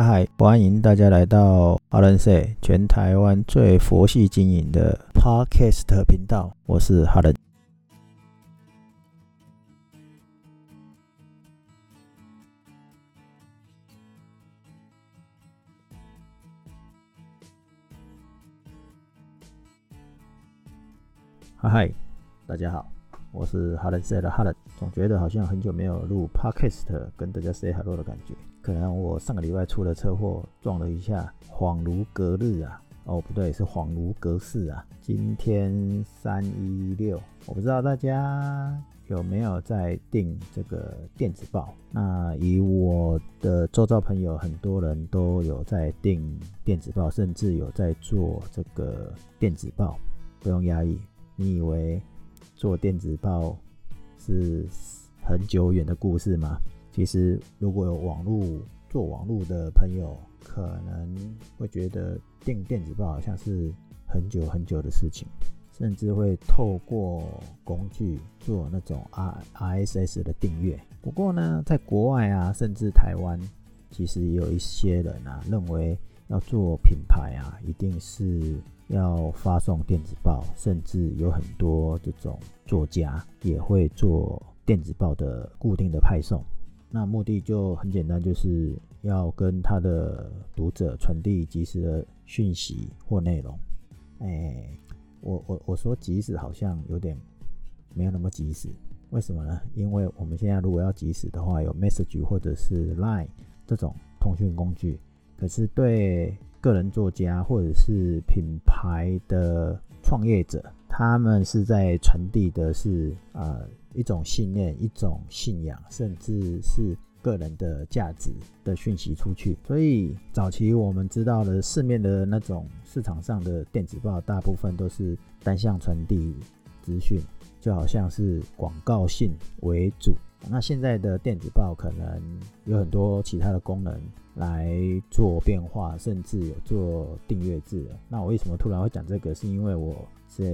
嗨嗨，欢迎大家来到哈伦 say 全台湾最佛系经营的 Podcast 频道，我是哈伦。嗨嗨，大家好，我是哈伦 say 的哈伦。总觉得好像很久没有录 Podcast 跟大家 say hello 的感觉。可能我上个礼拜出了车祸，撞了一下，恍如隔日啊！哦，不对，是恍如隔世啊！今天三一六，我不知道大家有没有在订这个电子报。那以我的周遭朋友，很多人都有在订电子报，甚至有在做这个电子报。不用压抑，你以为做电子报是很久远的故事吗？其实，如果有网络做网络的朋友，可能会觉得订电子报好像是很久很久的事情，甚至会透过工具做那种 R R S S 的订阅。不过呢，在国外啊，甚至台湾，其实也有一些人啊，认为要做品牌啊，一定是要发送电子报，甚至有很多这种作家也会做电子报的固定的派送。那目的就很简单，就是要跟他的读者传递及时的讯息或内容。哎，我我我说及时好像有点没有那么及时，为什么呢？因为我们现在如果要及时的话，有 Message 或者是 Line 这种通讯工具。可是对个人作家或者是品牌的创业者，他们是在传递的是啊。一种信念，一种信仰，甚至是个人的价值的讯息出去。所以早期我们知道的市面的那种市场上的电子报，大部分都是单向传递资讯，就好像是广告性为主。那现在的电子报可能有很多其他的功能来做变化，甚至有做订阅制。那我为什么突然会讲这个？是因为我在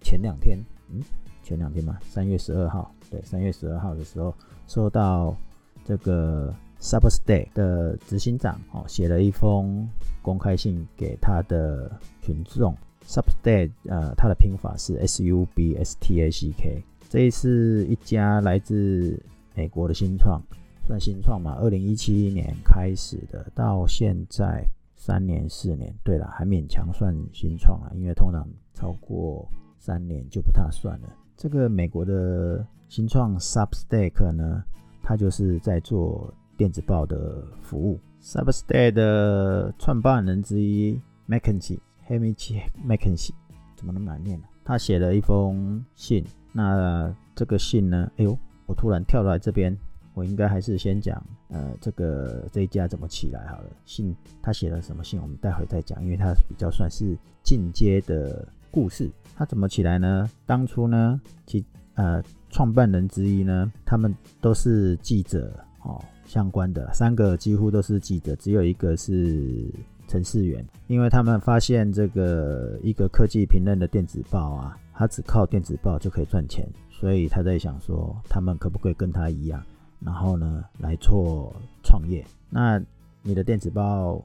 前两天，嗯。前两天嘛，三月十二号，对，三月十二号的时候，收到这个 Substack 的执行长哦，写了一封公开信给他的群众。Substack 呃，它的拼法是 S U B S T A C K，这是一家来自美国的新创，算新创嘛，二零一七年开始的，到现在三年四年，对了，还勉强算新创啊，因为通常超过三年就不大算了。这个美国的新创 Substack 呢，它就是在做电子报的服务。Substack 的创办人之一 Mackenzie Hamish Mackenzie 怎么那么难念呢？他写了一封信。那这个信呢？哎呦，我突然跳来这边，我应该还是先讲，呃，这个这一家怎么起来好了。信他写了什么信？我们待会再讲，因为它比较算是进阶的。故事他怎么起来呢？当初呢，其呃创办人之一呢，他们都是记者哦，相关的三个几乎都是记者，只有一个是程序员。因为他们发现这个一个科技评论的电子报啊，他只靠电子报就可以赚钱，所以他在想说，他们可不可以跟他一样，然后呢来做创业？那你的电子报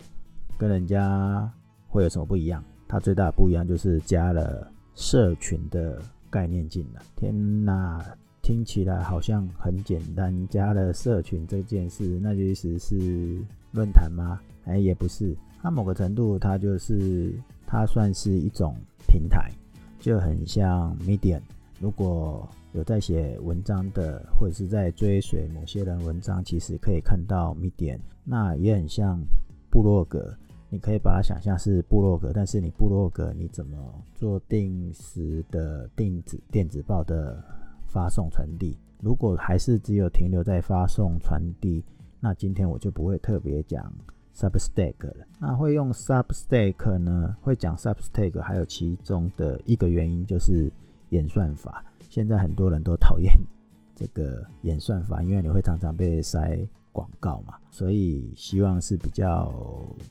跟人家会有什么不一样？它最大的不一样就是加了社群的概念进来。天哪，听起来好像很简单，加了社群这件事，那就意思是论坛吗？哎，也不是。它某个程度，它就是它算是一种平台，就很像 Medium。如果有在写文章的，或者是在追随某些人文章，其实可以看到 Medium。那也很像部落格。你可以把它想象是部落格，但是你部落格你怎么做定时的电子电子报的发送传递？如果还是只有停留在发送传递，那今天我就不会特别讲 Substack 了。那会用 Substack 呢？会讲 Substack，还有其中的一个原因就是演算法。现在很多人都讨厌这个演算法，因为你会常常被塞。广告嘛，所以希望是比较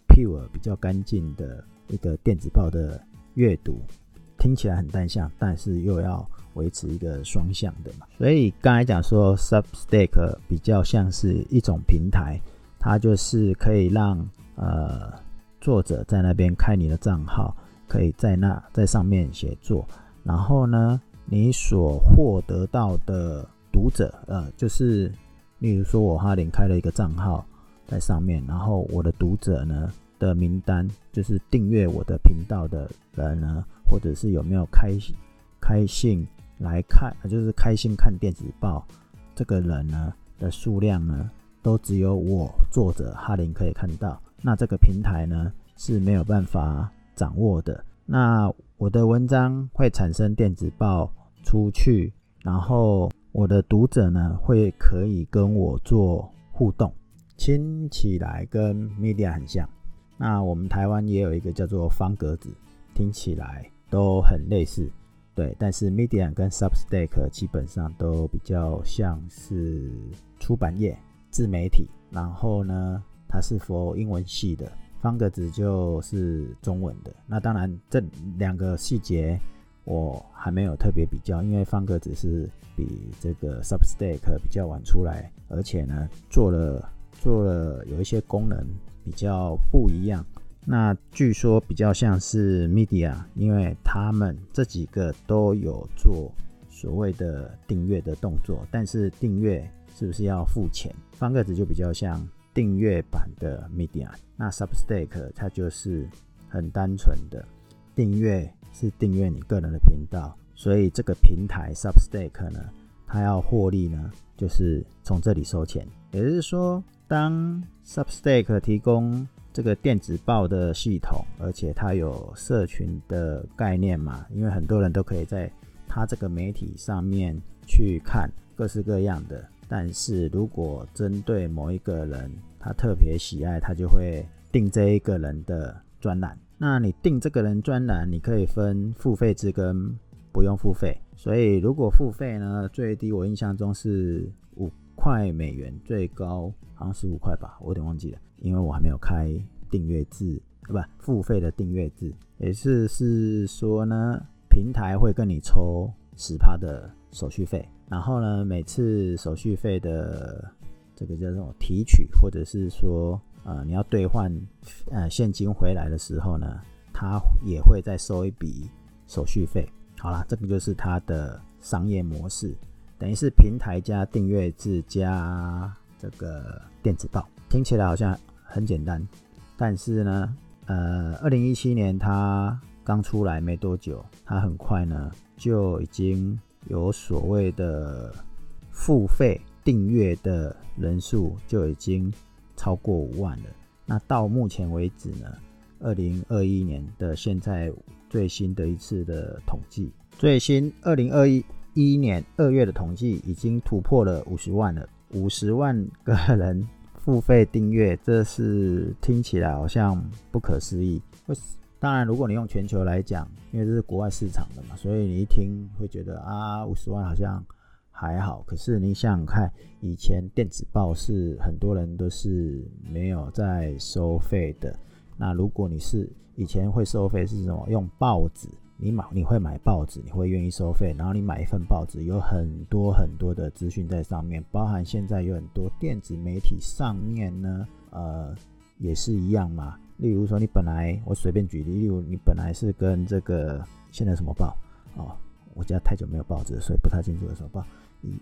pure、比较干净的一个电子报的阅读，听起来很单向，但是又要维持一个双向的嘛。所以刚才讲说，Substack 比较像是一种平台，它就是可以让呃作者在那边开你的账号，可以在那在上面写作，然后呢，你所获得到的读者，呃，就是例如说我哈林开了一个账号在上面，然后我的读者呢的名单，就是订阅我的频道的人呢，或者是有没有开开信来看，就是开心看电子报这个人呢的数量呢。都只有我作者哈林可以看到，那这个平台呢是没有办法掌握的。那我的文章会产生电子报出去，然后我的读者呢会可以跟我做互动，听起来跟 Media 很像。那我们台湾也有一个叫做方格子，听起来都很类似，对。但是 Media 跟 Substack 基本上都比较像是出版业。自媒体，然后呢，它是佛英文系的，方格子就是中文的。那当然，这两个细节我还没有特别比较，因为方格子是比这个 Substack 比较晚出来，而且呢，做了做了有一些功能比较不一样。那据说比较像是 Media，因为他们这几个都有做所谓的订阅的动作，但是订阅。是不是要付钱？方格子就比较像订阅版的 Media，那 Substack 它就是很单纯的订阅，是订阅你个人的频道。所以这个平台 Substack 呢，它要获利呢，就是从这里收钱。也就是说，当 Substack 提供这个电子报的系统，而且它有社群的概念嘛，因为很多人都可以在它这个媒体上面去看各式各样的。但是如果针对某一个人，他特别喜爱，他就会定这一个人的专栏。那你定这个人专栏，你可以分付费制跟不用付费。所以如果付费呢，最低我印象中是五块美元，最高好像十五块吧，我有点忘记了，因为我还没有开订阅制，不付费的订阅制，也是是说呢，平台会跟你抽十趴的手续费。然后呢，每次手续费的这个叫做提取，或者是说，呃，你要兑换呃现金回来的时候呢，它也会再收一笔手续费。好啦，这个就是它的商业模式，等于是平台加订阅制加这个电子报，听起来好像很简单，但是呢，呃，二零一七年它刚出来没多久，它很快呢就已经。有所谓的付费订阅的人数就已经超过五万了。那到目前为止呢，二零二一年的现在最新的一次的统计，最新二零二一一年二月的统计已经突破了五十万了，五十万个人付费订阅，这是听起来好像不可思议。当然，如果你用全球来讲，因为这是国外市场的嘛，所以你一听会觉得啊，五十万好像还好。可是你想想看，以前电子报是很多人都是没有在收费的。那如果你是以前会收费是什么？用报纸，你买你会买报纸，你会愿意收费。然后你买一份报纸，有很多很多的资讯在上面，包含现在有很多电子媒体上面呢，呃，也是一样嘛。例如说，你本来我随便举例，例如你本来是跟这个现在什么报哦，我家太久没有报纸，所以不太清楚的什么报。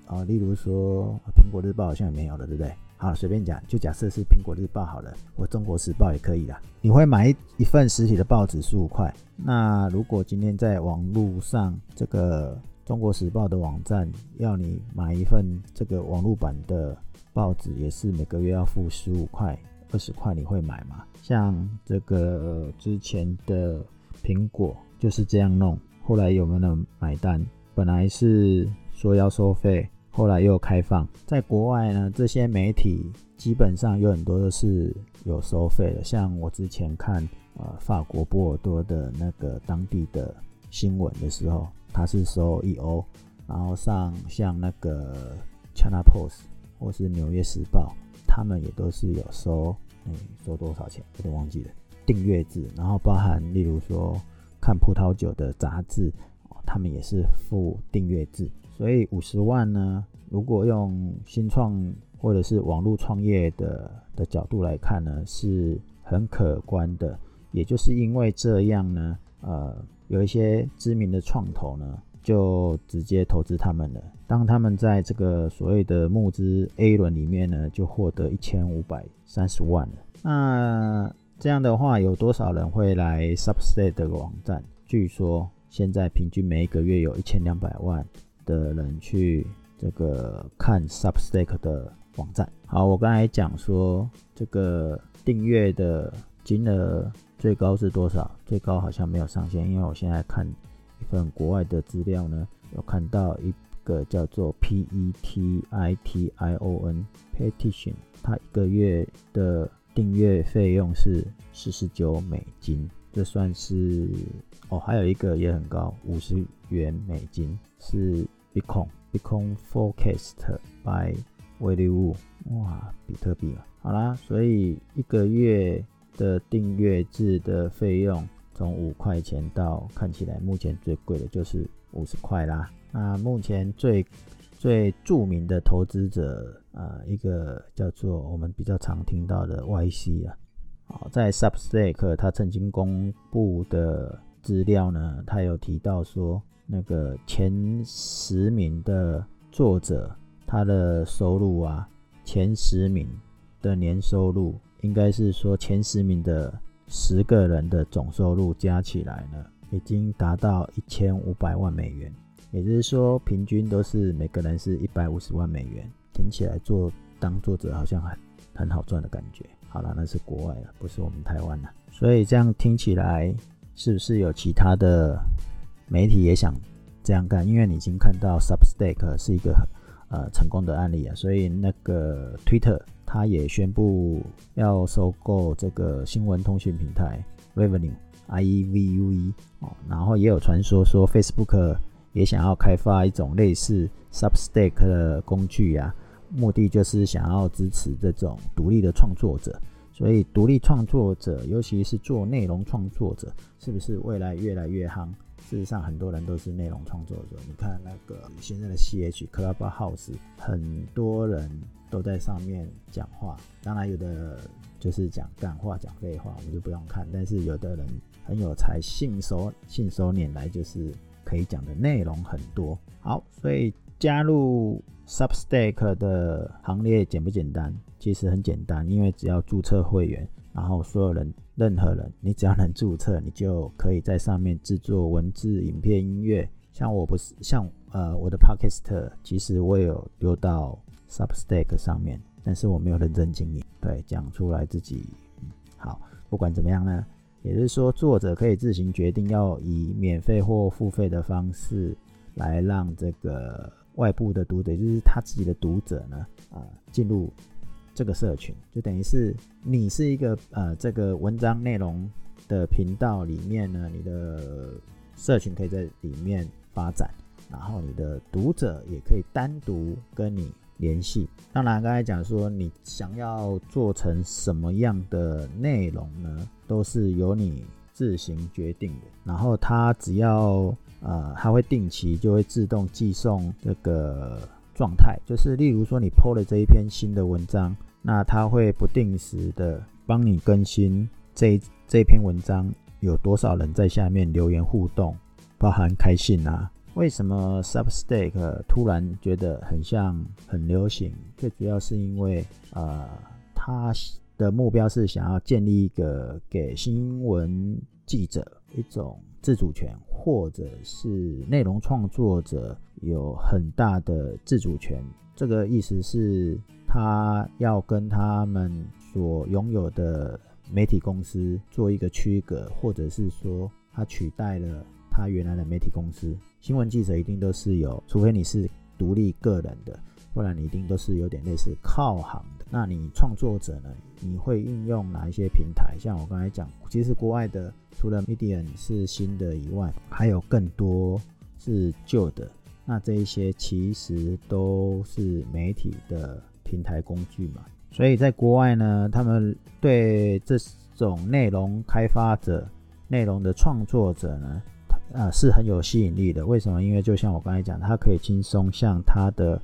啊，例如说苹果日报好像也没有了，对不对？好，随便讲，就假设是苹果日报好了，我中国时报也可以啦。你会买一份实体的报纸十五块，那如果今天在网络上这个中国时报的网站要你买一份这个网络版的报纸，也是每个月要付十五块。二十块你会买吗？像这个之前的苹果就是这样弄，后来有没有买单？本来是说要收费，后来又开放。在国外呢，这些媒体基本上有很多都是有收费的。像我之前看呃法国波尔多的那个当地的新闻的时候，它是收一欧，然后上像那个 China Post 或是纽约时报。他们也都是有收，嗯，收多少钱有点忘记了，订阅制，然后包含例如说看葡萄酒的杂志，他们也是付订阅制，所以五十万呢，如果用新创或者是网络创业的的角度来看呢，是很可观的。也就是因为这样呢，呃，有一些知名的创投呢，就直接投资他们了。当他们在这个所谓的募资 A 轮里面呢，就获得一千五百三十万了。那这样的话，有多少人会来 Substack 的网站？据说现在平均每一个月有一千两百万的人去这个看 Substack 的网站。好，我刚才讲说这个订阅的金额。最高是多少？最高好像没有上限，因为我现在看一份国外的资料呢，有看到一个叫做 P E T I T I O N Petition，它一个月的订阅费用是四十九美金，这算是哦，还有一个也很高，五十元美金是 Bitcoin Bitcoin Forecast by Value，哇，比特币啊，好啦，所以一个月。的订阅制的费用从五块钱到看起来目前最贵的就是五十块啦。那目前最最著名的投资者啊，一个叫做我们比较常听到的 YC 啊，好，在 Substack 他曾经公布的资料呢，他有提到说那个前十名的作者他的收入啊，前十名的年收入。应该是说前十名的十个人的总收入加起来呢，已经达到一千五百万美元，也就是说平均都是每个人是一百五十万美元。听起来做当作者好像很很好赚的感觉。好了，那是国外了，不是我们台湾了。所以这样听起来是不是有其他的媒体也想这样干？因为你已经看到 Substack 是一个呃成功的案例啊，所以那个 Twitter。他也宣布要收购这个新闻通讯平台 Revenue I E V U E 哦，然后也有传说说 Facebook 也想要开发一种类似 Substack 的工具啊，目的就是想要支持这种独立的创作者。所以独立创作者，尤其是做内容创作者，是不是未来越来越夯？事实上，很多人都是内容创作者。你看那个现在的 C H Clubhouse，很多人。都在上面讲话，当然有的就是讲干话、讲废话，我们就不用看。但是有的人很有才，信手信手拈来，就是可以讲的内容很多。好，所以加入 Substack 的行列简不简单？其实很简单，因为只要注册会员，然后所有人、任何人，你只要能注册，你就可以在上面制作文字、影片、音乐。像我不是像呃我的 Podcast，其实我有丢到。Substack 上面，但是我没有认真经营，对，讲出来自己好。不管怎么样呢，也就是说，作者可以自行决定要以免费或付费的方式来让这个外部的读者，就是他自己的读者呢，啊，进入这个社群，就等于是你是一个呃这个文章内容的频道里面呢，你的社群可以在里面发展，然后你的读者也可以单独跟你。联系。当然，刚才讲说你想要做成什么样的内容呢，都是由你自行决定的。然后它只要呃，它会定期就会自动寄送这个状态，就是例如说你 PO 了这一篇新的文章，那它会不定时的帮你更新这这篇文章有多少人在下面留言互动，包含开信啊。为什么 Substack 突然觉得很像很流行？最主要是因为，呃，它的目标是想要建立一个给新闻记者一种自主权，或者是内容创作者有很大的自主权。这个意思是，他要跟他们所拥有的媒体公司做一个区隔，或者是说，他取代了他原来的媒体公司。新闻记者一定都是有，除非你是独立个人的，不然你一定都是有点类似靠行的。那你创作者呢？你会运用哪一些平台？像我刚才讲，其实国外的除了 Medium 是新的以外，还有更多是旧的。那这一些其实都是媒体的平台工具嘛。所以在国外呢，他们对这种内容开发者、内容的创作者呢？啊，是很有吸引力的。为什么？因为就像我刚才讲，他可以轻松向他的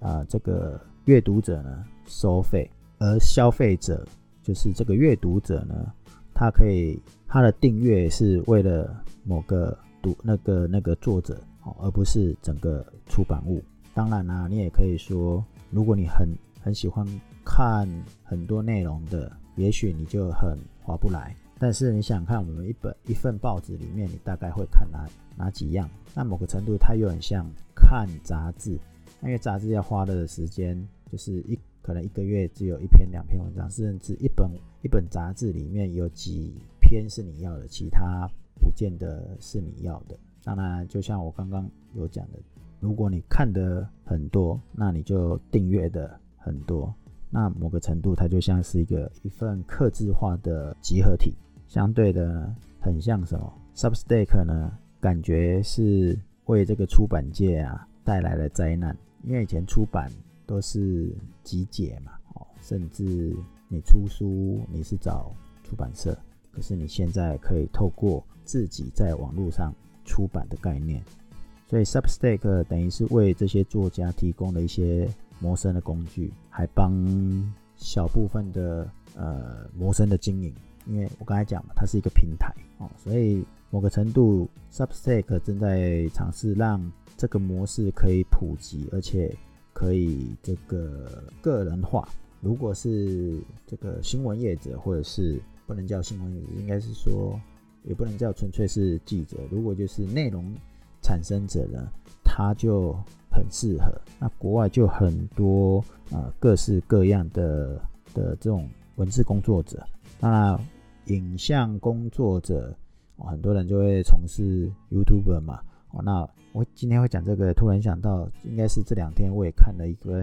啊这个阅读者呢收费，而消费者就是这个阅读者呢，他可以他的订阅是为了某个读那个那个作者，而不是整个出版物。当然啦，你也可以说，如果你很很喜欢看很多内容的，也许你就很划不来。但是你想看我们一本一份报纸里面，你大概会看哪哪几样？那某个程度它又很像看杂志，因为杂志要花的时间就是一可能一个月只有一篇两篇文章，甚至一本一本杂志里面有几篇是你要的，其他不见得是你要的。当然，就像我刚刚有讲的。如果你看的很多，那你就订阅的很多，那某个程度它就像是一个一份刻字化的集合体。相对的，很像什么？Substack 呢？感觉是为这个出版界啊带来了灾难，因为以前出版都是集结嘛，哦，甚至你出书你是找出版社，可是你现在可以透过自己在网络上出版的概念。所以 Substack 等于是为这些作家提供了一些谋生的工具，还帮小部分的呃谋生的经营。因为我刚才讲嘛，它是一个平台哦，所以某个程度 Substack 正在尝试让这个模式可以普及，而且可以这个个人化。如果是这个新闻业者，或者是不能叫新闻业者，应该是说也不能叫纯粹是记者。如果就是内容。产生者呢，他就很适合。那国外就很多啊，各式各样的的这种文字工作者，当然影像工作者，很多人就会从事 YouTube 嘛。哦，那我今天会讲这个，突然想到，应该是这两天我也看了一个，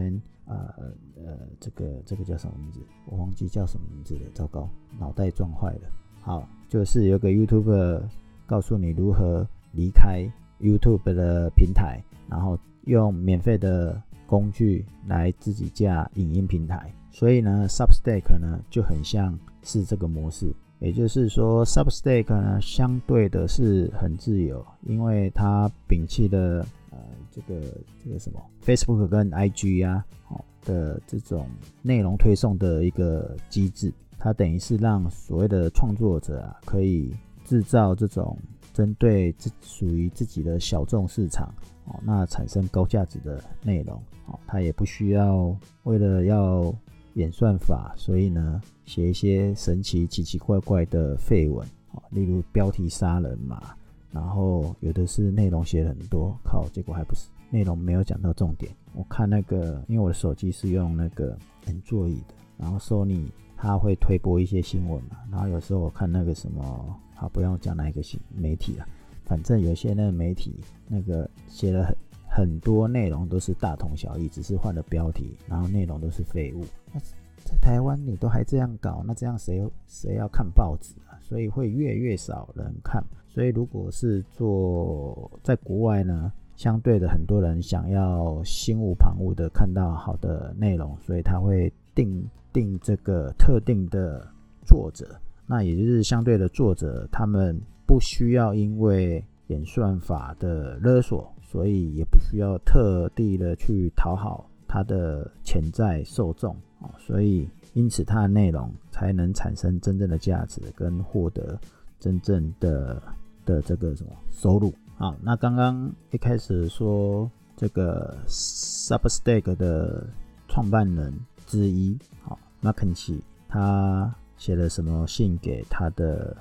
呃呃，这个这个叫什么名字？我忘记叫什么名字了，糟糕，脑袋撞坏了。好，就是有个 YouTuber 告诉你如何离开。YouTube 的平台，然后用免费的工具来自己架影音平台，所以呢，Substack 呢就很像是这个模式。也就是说，Substack 呢相对的是很自由，因为它摒弃了呃这个这个什么 Facebook 跟 IG 呀哦的这种内容推送的一个机制，它等于是让所谓的创作者啊可以制造这种。针对自属于自己的小众市场哦，那产生高价值的内容哦，他也不需要为了要演算法，所以呢写一些神奇奇奇怪怪的废文哦，例如标题杀人嘛，然后有的是内容写很多，靠，结果还不是内容没有讲到重点。我看那个，因为我的手机是用那个很座椅的，然后索尼他会推播一些新闻嘛，然后有时候我看那个什么。好，不用讲哪一个新媒体了，反正有些那个媒体那个写了很很多内容都是大同小异，只是换了标题，然后内容都是废物。那在台湾你都还这样搞，那这样谁谁要看报纸啊？所以会越越少人看。所以如果是做在国外呢，相对的很多人想要心无旁骛的看到好的内容，所以他会定定这个特定的作者。那也就是相对的，作者他们不需要因为演算法的勒索，所以也不需要特地的去讨好他的潜在受众啊，所以因此他的内容才能产生真正的价值，跟获得真正的的这个什么收入啊。那刚刚一开始说这个 Substack 的创办人之一，好，那肯奇他。写了什么信给他的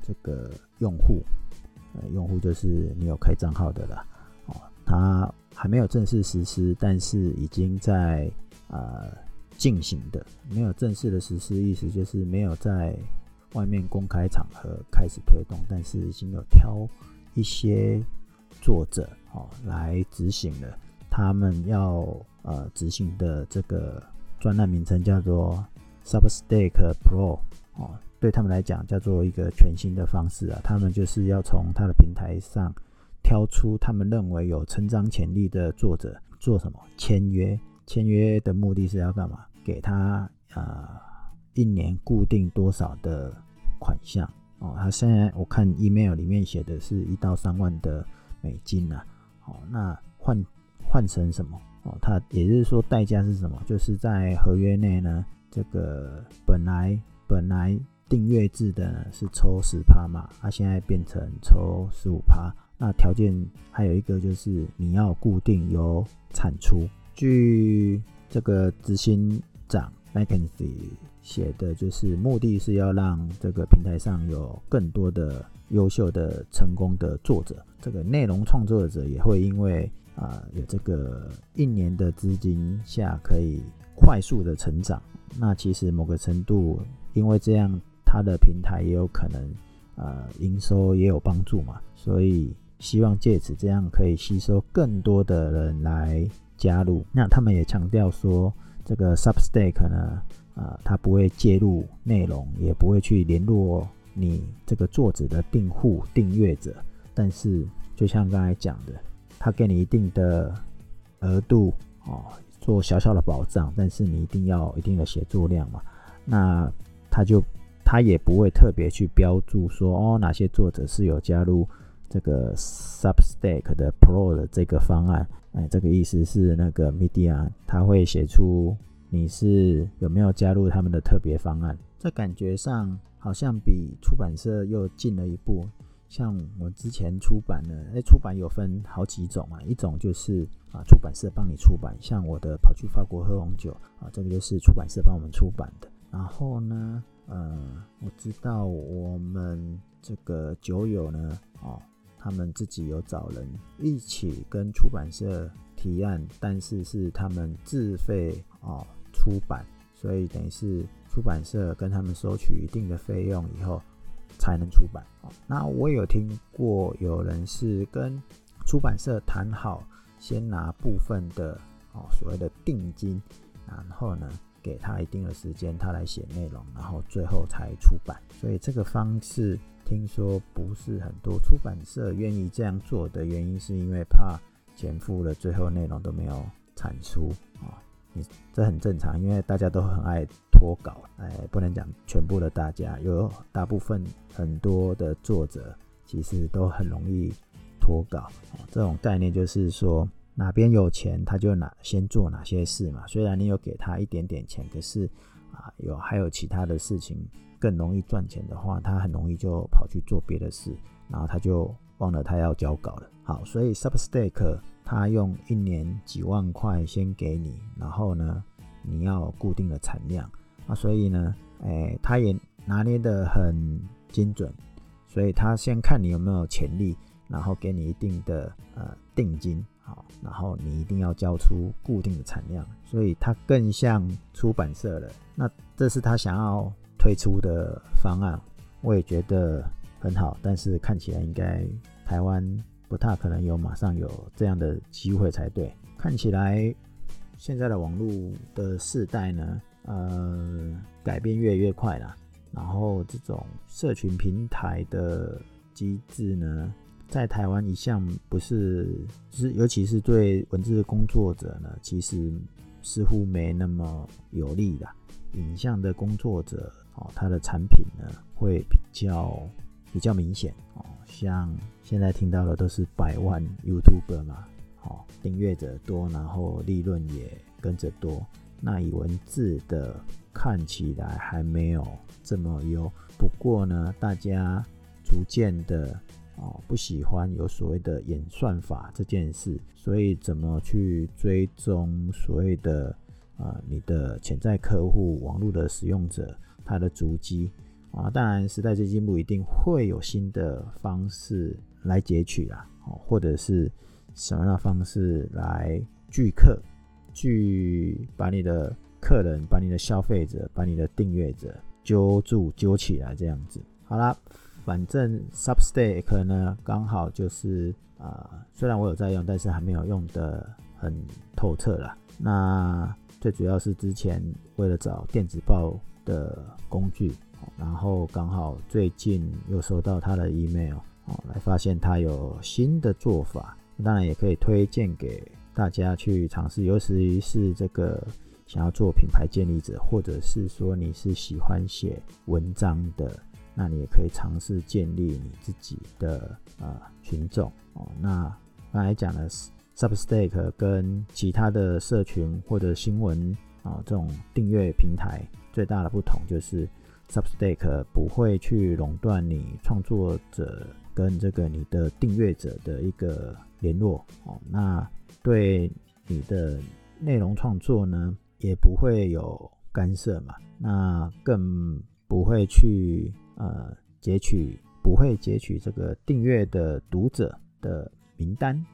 这个用户？呃，用户就是你有开账号的啦。哦，他还没有正式实施，但是已经在呃进行的。没有正式的实施，意思就是没有在外面公开场合开始推动，但是已经有挑一些作者哦来执行了。他们要呃执行的这个专案名称叫做。Substack Pro 哦，对他们来讲叫做一个全新的方式啊。他们就是要从他的平台上挑出他们认为有成长潜力的作者，做什么签约？签约的目的是要干嘛？给他啊一年固定多少的款项哦？他现在我看 email 里面写的是一到三万的美金呐。哦，那换换成什么？哦，他也就是说代价是什么？就是在合约内呢，这个本来本来订阅制的是抽十趴嘛，它现在变成抽十五趴。那条件还有一个就是你要固定有产出。据这个执行长 Mackenzie 写的，就是目的是要让这个平台上有更多的优秀的成功的作者，这个内容创作者也会因为啊有这个一年的资金下可以快速的成长。那其实某个程度，因为这样他的平台也有可能呃营收也有帮助嘛，所以希望借此这样可以吸收更多的人来。加入，那他们也强调说，这个 Substack 呢，啊，它不会介入内容，也不会去联络你这个作者的订户、订阅者。但是，就像刚才讲的，他给你一定的额度哦，做小小的保障，但是你一定要一定的写作量嘛。那他就他也不会特别去标注说，哦，哪些作者是有加入。这个 Substack 的 Pro 的这个方案，哎，这个意思是那个 Media 他会写出你是有没有加入他们的特别方案，这感觉上好像比出版社又进了一步。像我之前出版呢，哎，出版有分好几种啊，一种就是啊出版社帮你出版，像我的跑去法国喝红酒啊，这个就是出版社帮我们出版的。然后呢，呃，我知道我们这个酒友呢，哦。他们自己有找人一起跟出版社提案，但是是他们自费哦出版，所以等于是出版社跟他们收取一定的费用以后才能出版。那我有听过有人是跟出版社谈好，先拿部分的哦所谓的定金，然后呢给他一定的时间，他来写内容，然后最后才出版。所以这个方式。听说不是很多出版社愿意这样做的原因，是因为怕钱付了，最后内容都没有产出啊。你这很正常，因为大家都很爱脱稿，哎，不能讲全部的大家，有大部分很多的作者其实都很容易脱稿。这种概念就是说，哪边有钱他就哪先做哪些事嘛。虽然你有给他一点点钱，可是啊，有还有其他的事情。更容易赚钱的话，他很容易就跑去做别的事，然后他就忘了他要交稿了。好，所以 Substack 他用一年几万块先给你，然后呢，你要固定的产量啊，所以呢，哎，他也拿捏的很精准，所以他先看你有没有潜力，然后给你一定的呃定金，好，然后你一定要交出固定的产量，所以他更像出版社了。那这是他想要。推出的方案，我也觉得很好，但是看起来应该台湾不太可能有马上有这样的机会才对。看起来现在的网络的世代呢，呃，改变越来越快啦。然后这种社群平台的机制呢，在台湾一向不是，就是尤其是对文字工作者呢，其实似乎没那么有利的。影像的工作者。哦，他的产品呢会比较比较明显哦，像现在听到的都是百万 YouTube 嘛，哦，订阅者多，然后利润也跟着多。那以文字的看起来还没有这么优，不过呢，大家逐渐的哦不喜欢有所谓的演算法这件事，所以怎么去追踪所谓的啊你的潜在客户、网络的使用者？他的足迹啊，当然时代在进步，一定会有新的方式来截取啊，哦，或者是什么样的方式来聚客，去把你的客人、把你的消费者、把你的订阅者揪住、揪起来这样子。好啦，反正 Substack 呢，刚好就是啊，虽然我有在用，但是还没有用的很透彻啦。那最主要是之前为了找电子报。的工具，然后刚好最近又收到他的 email，哦，来发现他有新的做法，当然也可以推荐给大家去尝试，尤其是这个想要做品牌建立者，或者是说你是喜欢写文章的，那你也可以尝试建立你自己的呃群众哦。那刚才讲的 Substack 跟其他的社群或者新闻啊这种订阅平台最大的不同就是 Substack 不会去垄断你创作者跟这个你的订阅者的一个联络哦，那对你的内容创作呢也不会有干涉嘛，那更不会去呃截取，不会截取这个订阅的读者的名单。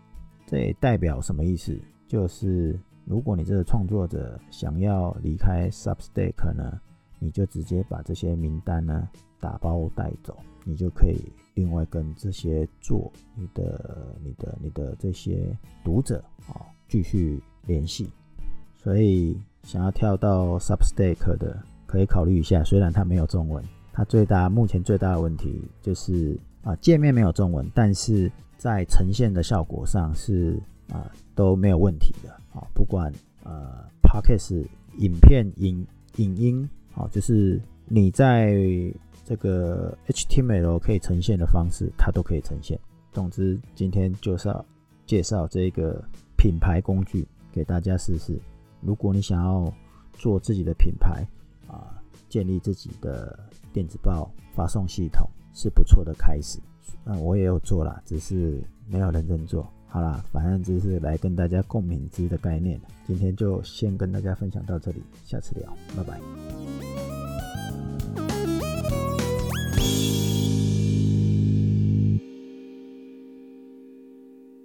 这代表什么意思？就是如果你这个创作者想要离开 Substack 呢，你就直接把这些名单呢打包带走，你就可以另外跟这些做你的、你的、你的这些读者啊继续联系。所以想要跳到 Substack 的，可以考虑一下。虽然它没有中文，它最大目前最大的问题就是啊界面没有中文，但是。在呈现的效果上是啊都没有问题的啊，不管呃 podcast 影片影影音啊，就是你在这个 HTML 可以呈现的方式，它都可以呈现。总之，今天就是要介绍这个品牌工具给大家试试。如果你想要做自己的品牌啊，建立自己的电子报发送系统，是不错的开始。嗯，我也有做啦，只是没有认真做。好啦，反正只是来跟大家共勉之的概念。今天就先跟大家分享到这里，下次聊，拜拜。